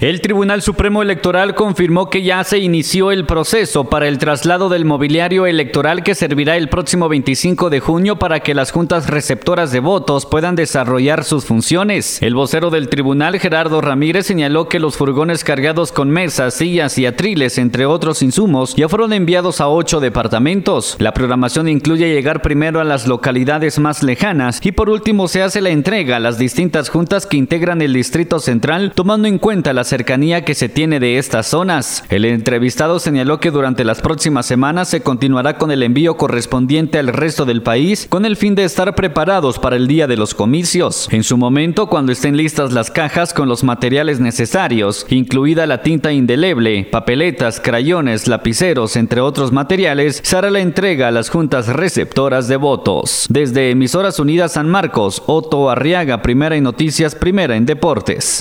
El Tribunal Supremo Electoral confirmó que ya se inició el proceso para el traslado del mobiliario electoral que servirá el próximo 25 de junio para que las juntas receptoras de votos puedan desarrollar sus funciones. El vocero del tribunal, Gerardo Ramírez, señaló que los furgones cargados con mesas, sillas y atriles, entre otros insumos, ya fueron enviados a ocho departamentos. La programación incluye llegar primero a las localidades más lejanas y por último se hace la entrega a las distintas juntas que integran el Distrito Central, tomando en cuenta las cercanía que se tiene de estas zonas. El entrevistado señaló que durante las próximas semanas se continuará con el envío correspondiente al resto del país con el fin de estar preparados para el día de los comicios. En su momento, cuando estén listas las cajas con los materiales necesarios, incluida la tinta indeleble, papeletas, crayones, lapiceros, entre otros materiales, se hará la entrega a las juntas receptoras de votos. Desde Emisoras Unidas San Marcos, Otto Arriaga, Primera en Noticias, Primera en Deportes.